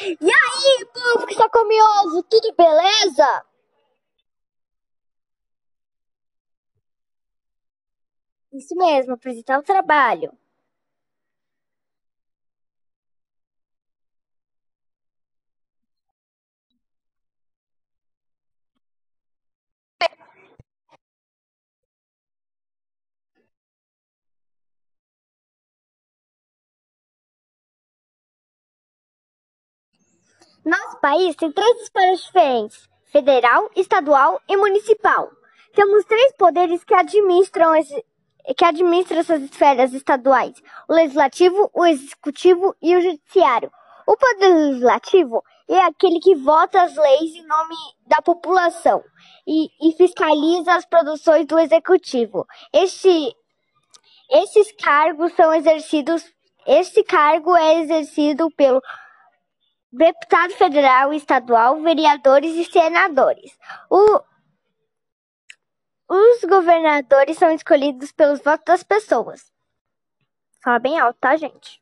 E aí, povo que só come ovo, tudo beleza? Isso mesmo, apresentar o trabalho. Nosso país tem três esferas diferentes: federal, estadual e municipal. Temos três poderes que administram, esse, que administram essas esferas estaduais: o legislativo, o executivo e o judiciário. O poder legislativo é aquele que vota as leis em nome da população e, e fiscaliza as produções do executivo. Este, esses cargos são exercidos. Este cargo é exercido pelo deputado federal estadual, vereadores e senadores. O, os governadores são escolhidos pelos votos das pessoas. Fala bem alto, tá, gente?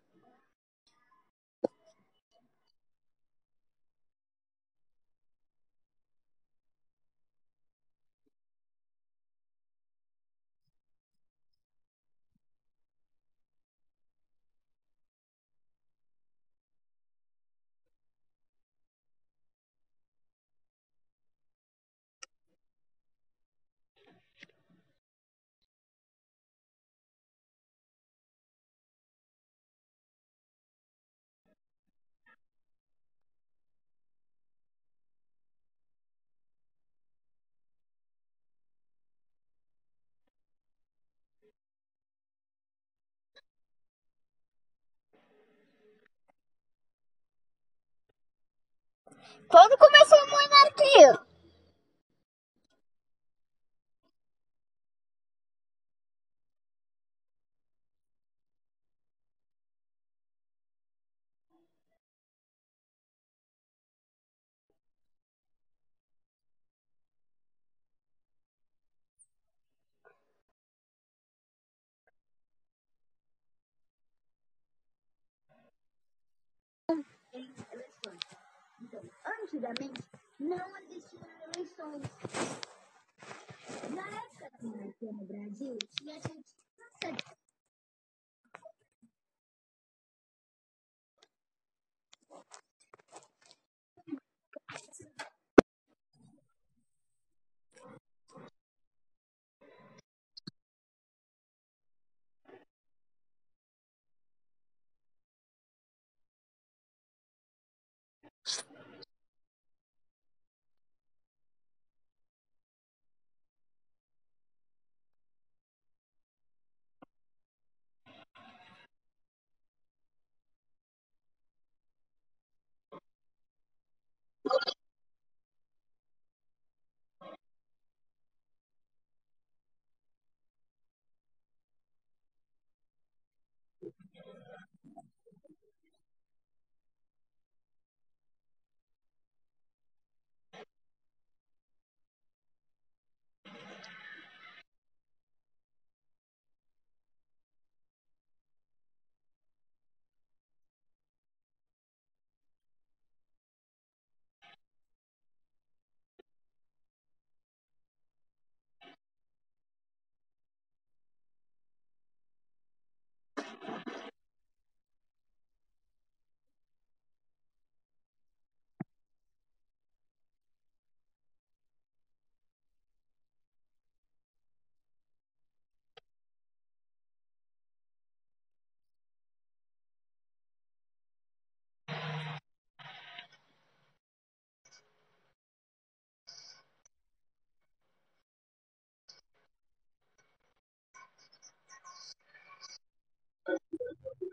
Quando começou a monarquia? Antigamente, não existiam eleições. Na época da monarquia no Brasil, tinha gente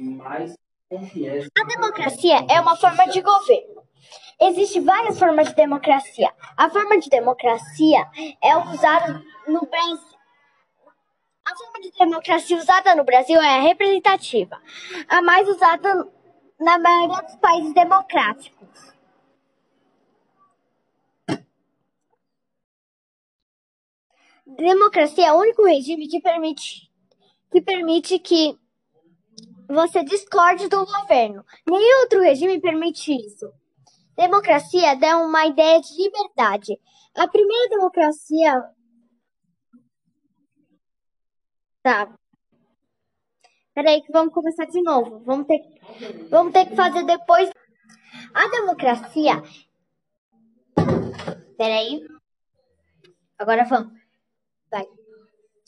mais A democracia é uma forma de governo. Existem várias formas de democracia. A forma de democracia é usada no Brasil. A forma de democracia usada no Brasil é a representativa, a mais usada na maioria dos países democráticos. Democracia é o único regime que permite que, permite que você discorde do governo. Nenhum outro regime permite isso. Democracia dá uma ideia de liberdade. A primeira democracia. Tá. Peraí, que vamos começar de novo. Vamos ter, vamos ter que fazer depois. A democracia. Peraí. Agora vamos. Vai.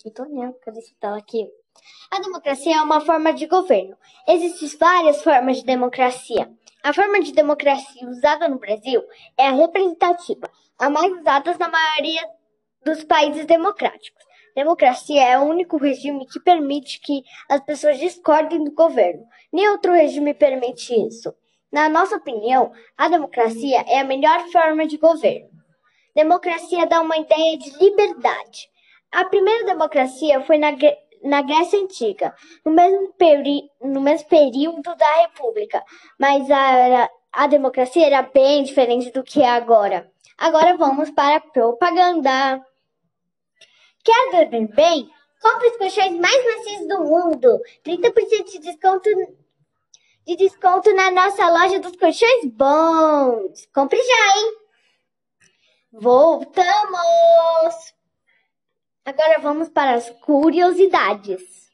Eu tô olhando. Cadê esse tela aqui? A democracia é uma forma de governo. Existem várias formas de democracia. A forma de democracia usada no Brasil é a representativa, a mais usada na maioria dos países democráticos. Democracia é o único regime que permite que as pessoas discordem do governo. Nem outro regime permite isso. Na nossa opinião, a democracia é a melhor forma de governo. Democracia dá uma ideia de liberdade. A primeira democracia foi na na Grécia Antiga, no mesmo, peri no mesmo período da República, mas a, a democracia era bem diferente do que é agora. Agora vamos para a propaganda. Quer dormir bem? Compre os colchões mais macios do mundo. 30% de desconto, de desconto na nossa loja dos colchões bons. Compre já, hein? Voltamos! Agora vamos para as curiosidades.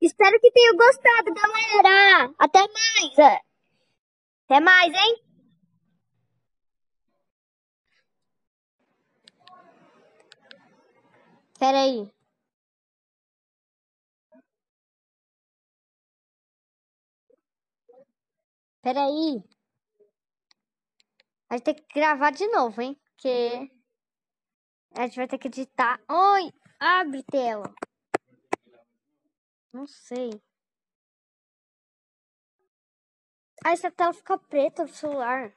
Espero que tenham gostado, galera. Até mais. Até mais, hein? Pera aí. Pera aí. A gente tem que gravar de novo, hein? Porque a gente vai ter que editar. Oi, abre tela. Não sei. Ah, essa tela fica preta do celular.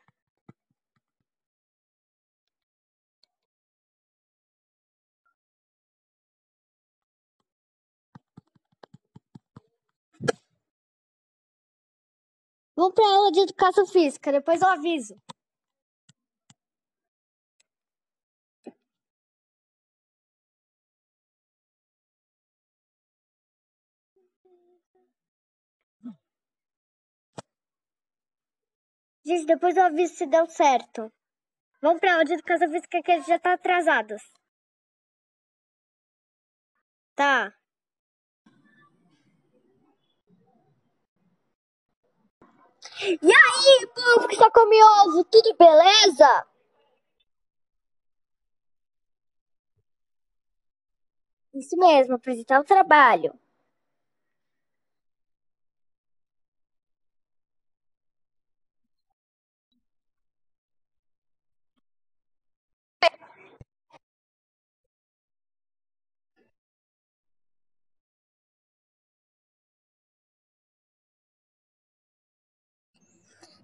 Vamos para aula de educação física, depois eu aviso. Depois eu aviso se deu certo. Vamos pra aula de educação física que a gente já tá atrasados. Tá. E aí, povo que só come ovo, tudo beleza? Isso mesmo, apresentar o trabalho.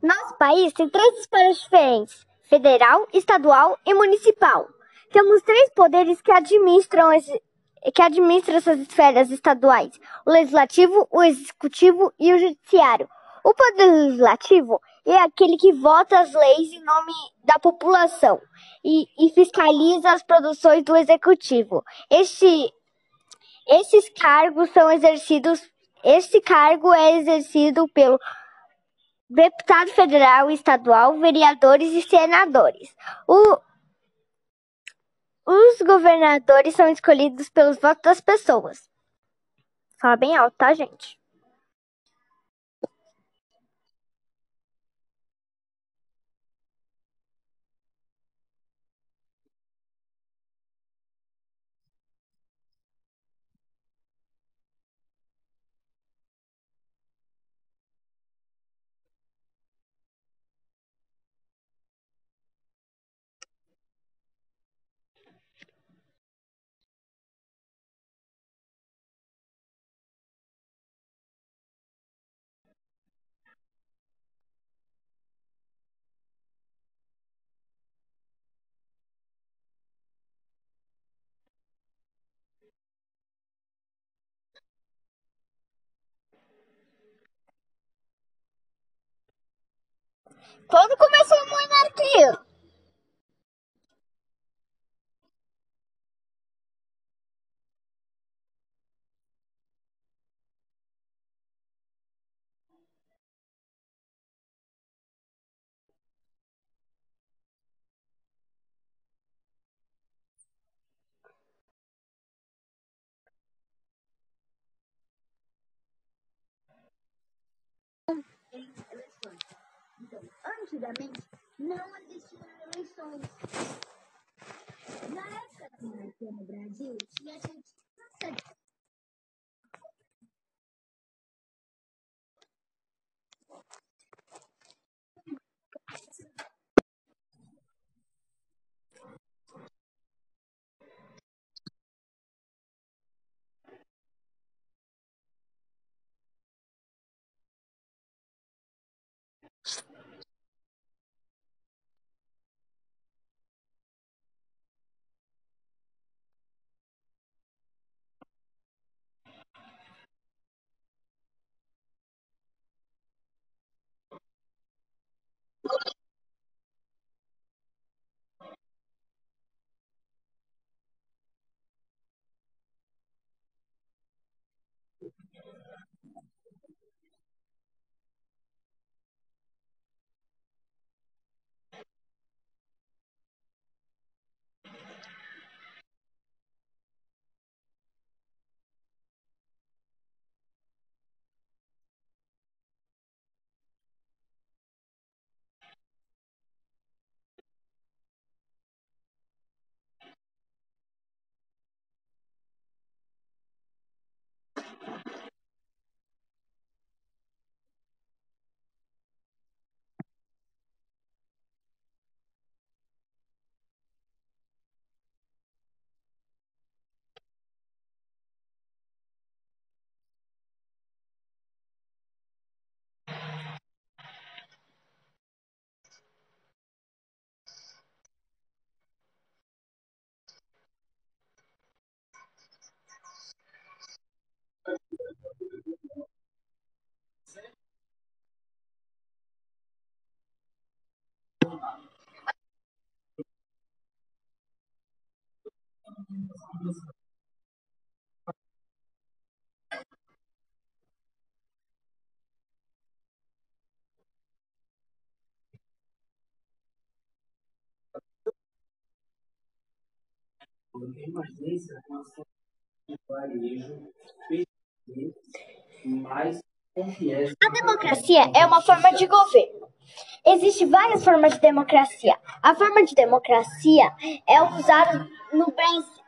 Nosso país tem três esferas diferentes: federal, estadual e municipal. Temos três poderes que administram, esse, que administram essas esferas estaduais: o legislativo, o executivo e o judiciário. O poder legislativo é aquele que vota as leis em nome da população e, e fiscaliza as produções do executivo. Este, esses cargos são exercidos. Este cargo é exercido pelo deputado federal, estadual, vereadores e senadores. O, os governadores são escolhidos pelos votos das pessoas. Fala bem alto, tá, gente? Quando começou a monarquia? Antigamente, não existiam eleições. Na época da no Brasil, tinha gente A democracia é uma forma de governo. Existem várias formas de democracia. A forma de democracia é usada no Brasil.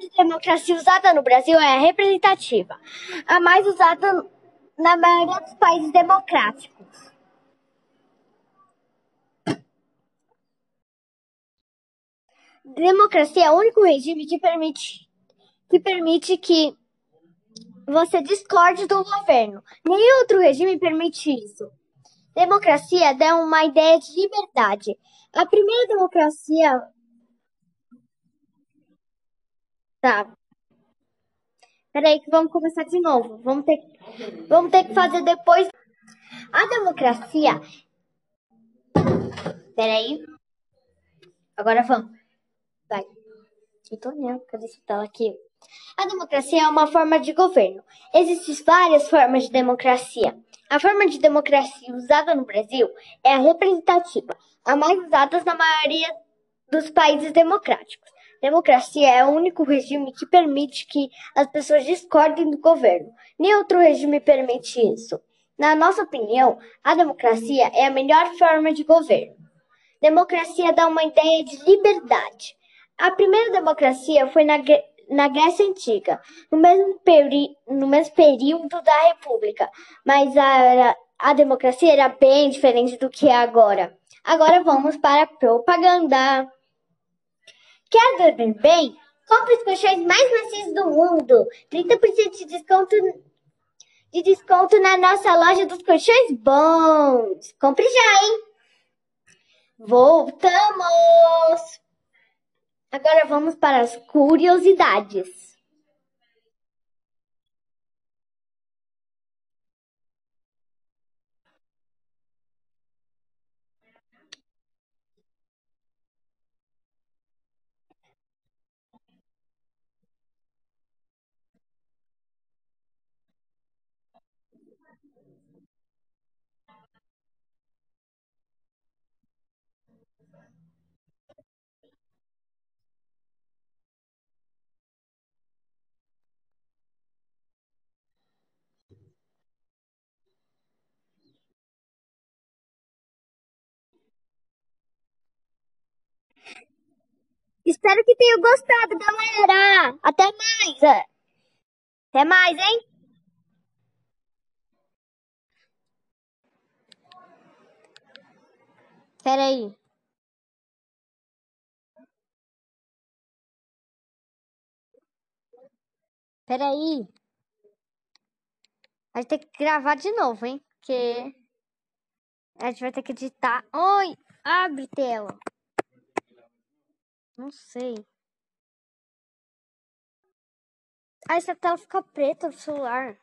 De democracia usada no Brasil é a representativa, a mais usada na maioria dos países democráticos. Democracia é o único regime que permite que permite que você discorde do governo. Nenhum outro regime permite isso. Democracia dá uma ideia de liberdade. A primeira democracia. Tá. Peraí, que vamos começar de novo. Vamos ter, vamos ter que fazer depois. A democracia. Peraí. Agora vamos. Vai. Eu tô olhando, cadê essa tela aqui? A democracia é uma forma de governo. Existem várias formas de democracia. A forma de democracia usada no Brasil é a representativa, a mais usada na maioria dos países democráticos. Democracia é o único regime que permite que as pessoas discordem do governo. Nem outro regime permite isso. Na nossa opinião, a democracia é a melhor forma de governo. Democracia dá uma ideia de liberdade. A primeira democracia foi na, na Grécia Antiga, no mesmo, peri, no mesmo período da República, mas a, a democracia era bem diferente do que é agora. Agora vamos para a propaganda. Quer dormir bem? Compre os colchões mais macios do mundo. 30% de desconto, de desconto na nossa loja dos colchões bons. Compre já, hein? Voltamos! Agora vamos para as curiosidades. Espero que tenham gostado, galera. Até mais. Até mais, hein? Pera aí. Pera aí. A gente tem que gravar de novo, hein? Porque a gente vai ter que editar. Oi, abre tela. Não sei. Ah, essa tela fica preta do celular.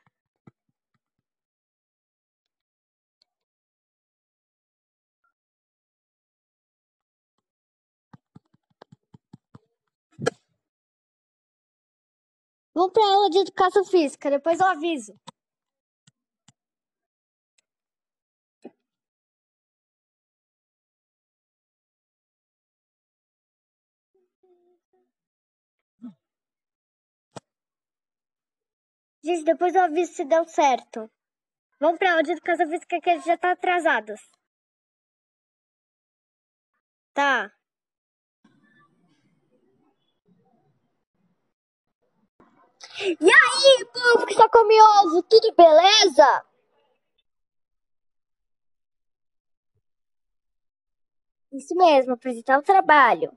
Vamos pra aula de educação física, depois eu aviso. Gente, depois eu aviso se deu certo. Vamos pra aula de educação física que a gente já tá atrasados. Tá. E aí, povo que está comioso, tudo beleza? Isso mesmo, apresentar o trabalho.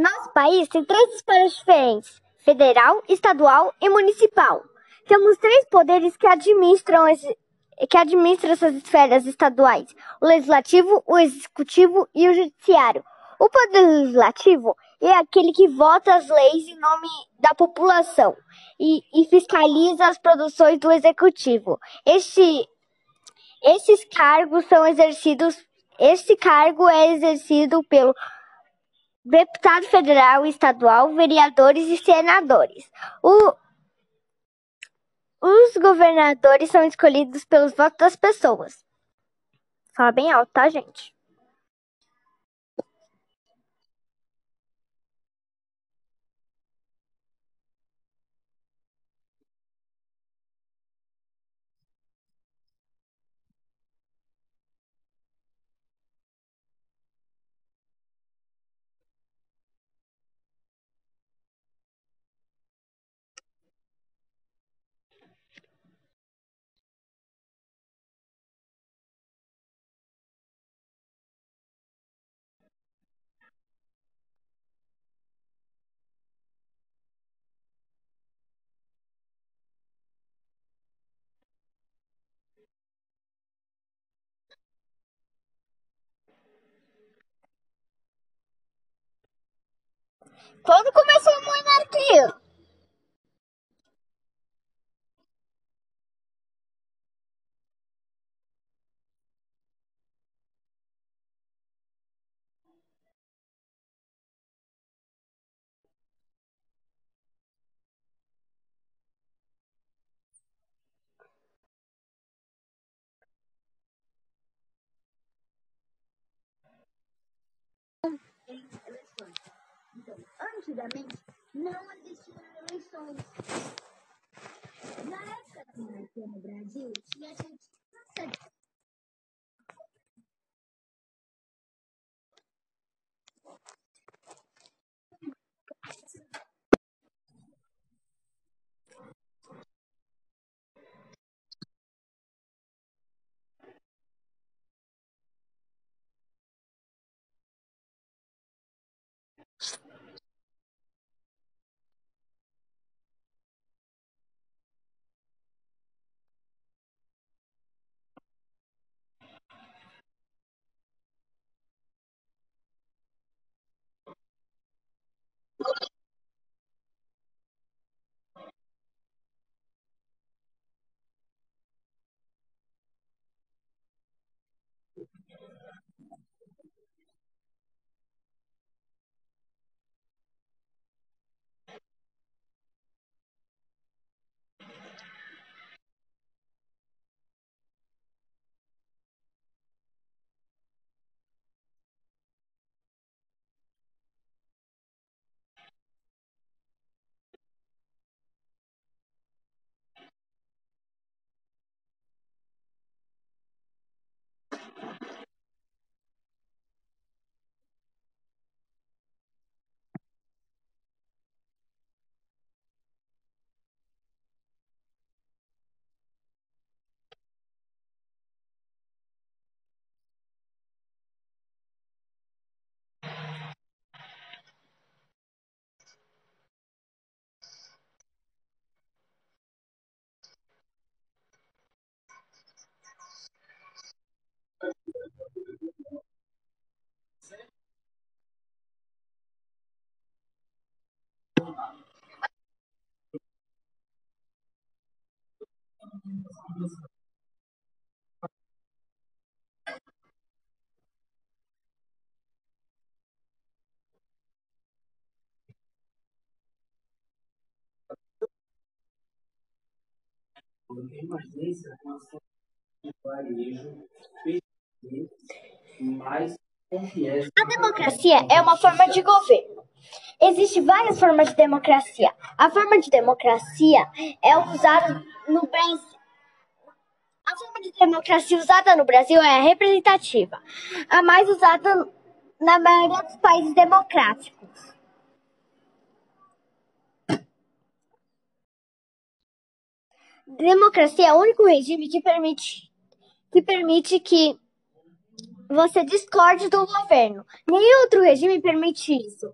Nosso país tem três esferas diferentes: federal, estadual e municipal. Temos três poderes que administram, esse, que essas esferas estaduais: o legislativo, o executivo e o judiciário. O poder legislativo é aquele que vota as leis em nome da população e, e fiscaliza as produções do executivo. Este, esses cargos são exercidos. Este cargo é exercido pelo deputado federal estadual, vereadores e senadores. O- os governadores são escolhidos pelos votos das pessoas. Fala bem alto, tá, gente? Quando começou a monarquia? Antigamente, não existiam eleições. Na época da monarquia no Brasil, tinha gente. A democracia é uma forma de governo. Existem várias formas de democracia. A forma de democracia é usada no Brasil. Forma de democracia usada no Brasil é a representativa, a mais usada na maioria dos países democráticos. Democracia é o único regime que permite que permite que você discorde do governo. Nenhum outro regime permite isso.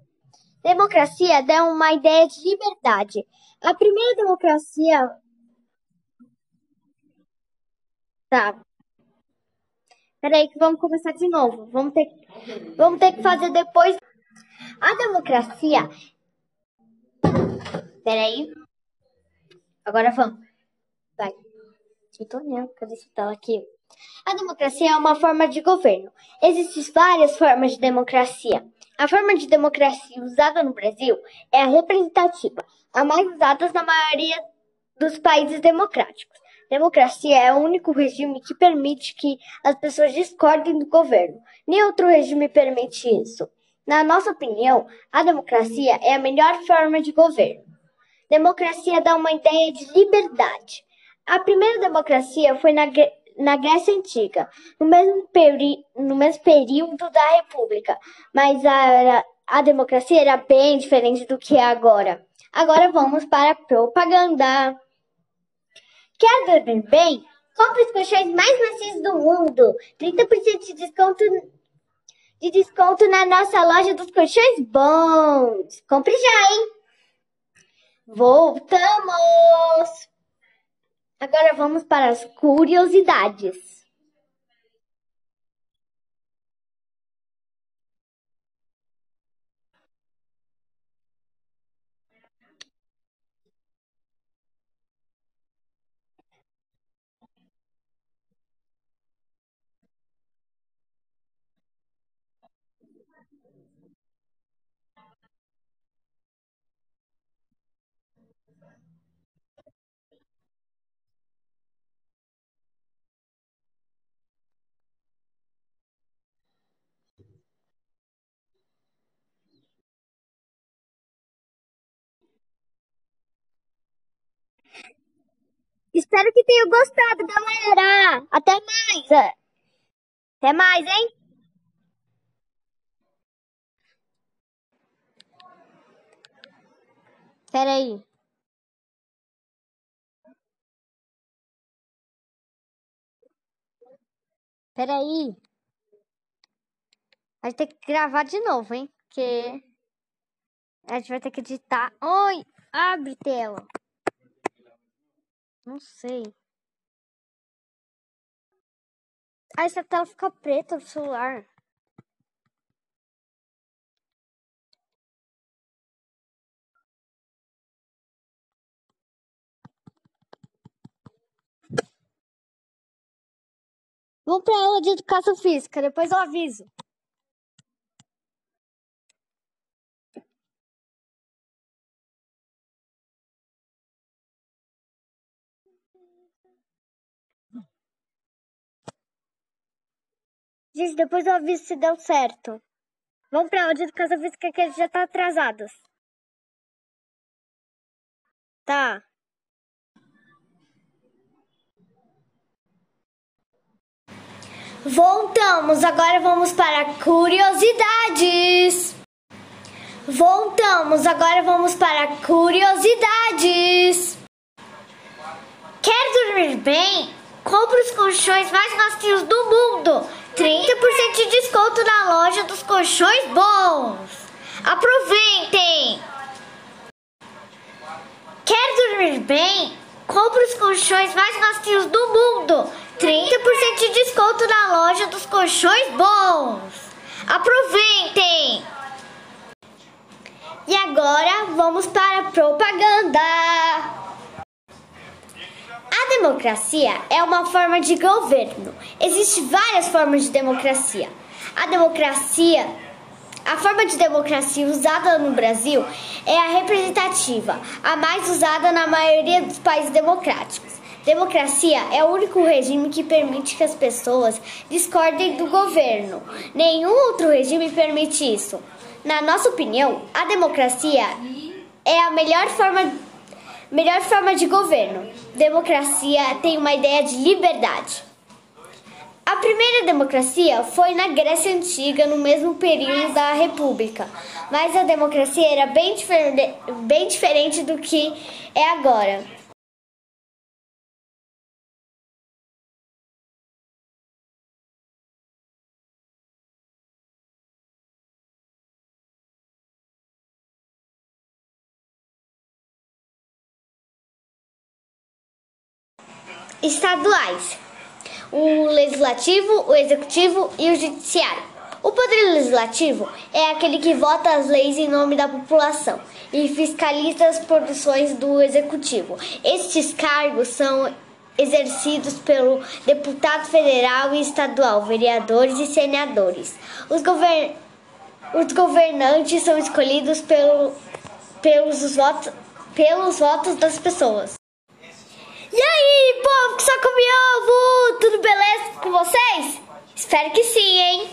Democracia dá uma ideia de liberdade. A primeira democracia. Tá. Peraí, que vamos começar de novo. Vamos ter, vamos ter que fazer depois. A democracia. Peraí. Agora vamos. Vai. Eu tô olhando, cadê essa tela aqui? A democracia é uma forma de governo. Existem várias formas de democracia. A forma de democracia usada no Brasil é a representativa, a mais usada na maioria dos países democráticos. Democracia é o único regime que permite que as pessoas discordem do governo. Nem outro regime permite isso. Na nossa opinião, a democracia é a melhor forma de governo. Democracia dá uma ideia de liberdade. A primeira democracia foi na, na Grécia Antiga, no mesmo, peri no mesmo período da República, mas a, a democracia era bem diferente do que é agora. Agora vamos para a propaganda. Quer dormir bem? Compre os colchões mais macios do mundo. 30% de desconto, de desconto na nossa loja dos colchões bons. Compre já, hein? Voltamos! Agora vamos para as curiosidades. Espero que tenham gostado, galera. Até mais. Até mais, hein? Espera aí. Pera aí. A gente tem que gravar de novo, hein? Porque a gente vai ter que editar. Oi, abre tela. Não sei. Ah, essa tela fica preta do celular. Vamos pra aula de educação física, depois eu aviso. Gente, depois eu aviso se deu certo. Vamos pra aula de educação física que a gente já tá atrasados. Tá. Voltamos, agora vamos para curiosidades. Voltamos, agora vamos para curiosidades. Quer dormir bem? Compre os colchões mais macios do mundo. 30% de desconto na loja dos colchões bons. Aproveitem! Quer dormir bem? Compre os colchões mais macios do mundo. Loja dos colchões bons. Aproveitem! E agora vamos para a propaganda. A democracia é uma forma de governo. Existem várias formas de democracia. A democracia, a forma de democracia usada no Brasil é a representativa, a mais usada na maioria dos países democráticos. Democracia é o único regime que permite que as pessoas discordem do governo. Nenhum outro regime permite isso. Na nossa opinião, a democracia é a melhor forma, melhor forma de governo. Democracia tem uma ideia de liberdade. A primeira democracia foi na Grécia Antiga, no mesmo período da República, mas a democracia era bem, difer bem diferente do que é agora. Estaduais: o legislativo, o executivo e o judiciário. O poder legislativo é aquele que vota as leis em nome da população e fiscaliza as produções do executivo. Estes cargos são exercidos pelo deputado federal e estadual, vereadores e senadores. Os, govern... Os governantes são escolhidos pelo... pelos, votos... pelos votos das pessoas. E aí, povo que só come ovo, tudo beleza com vocês? Espero que sim, hein?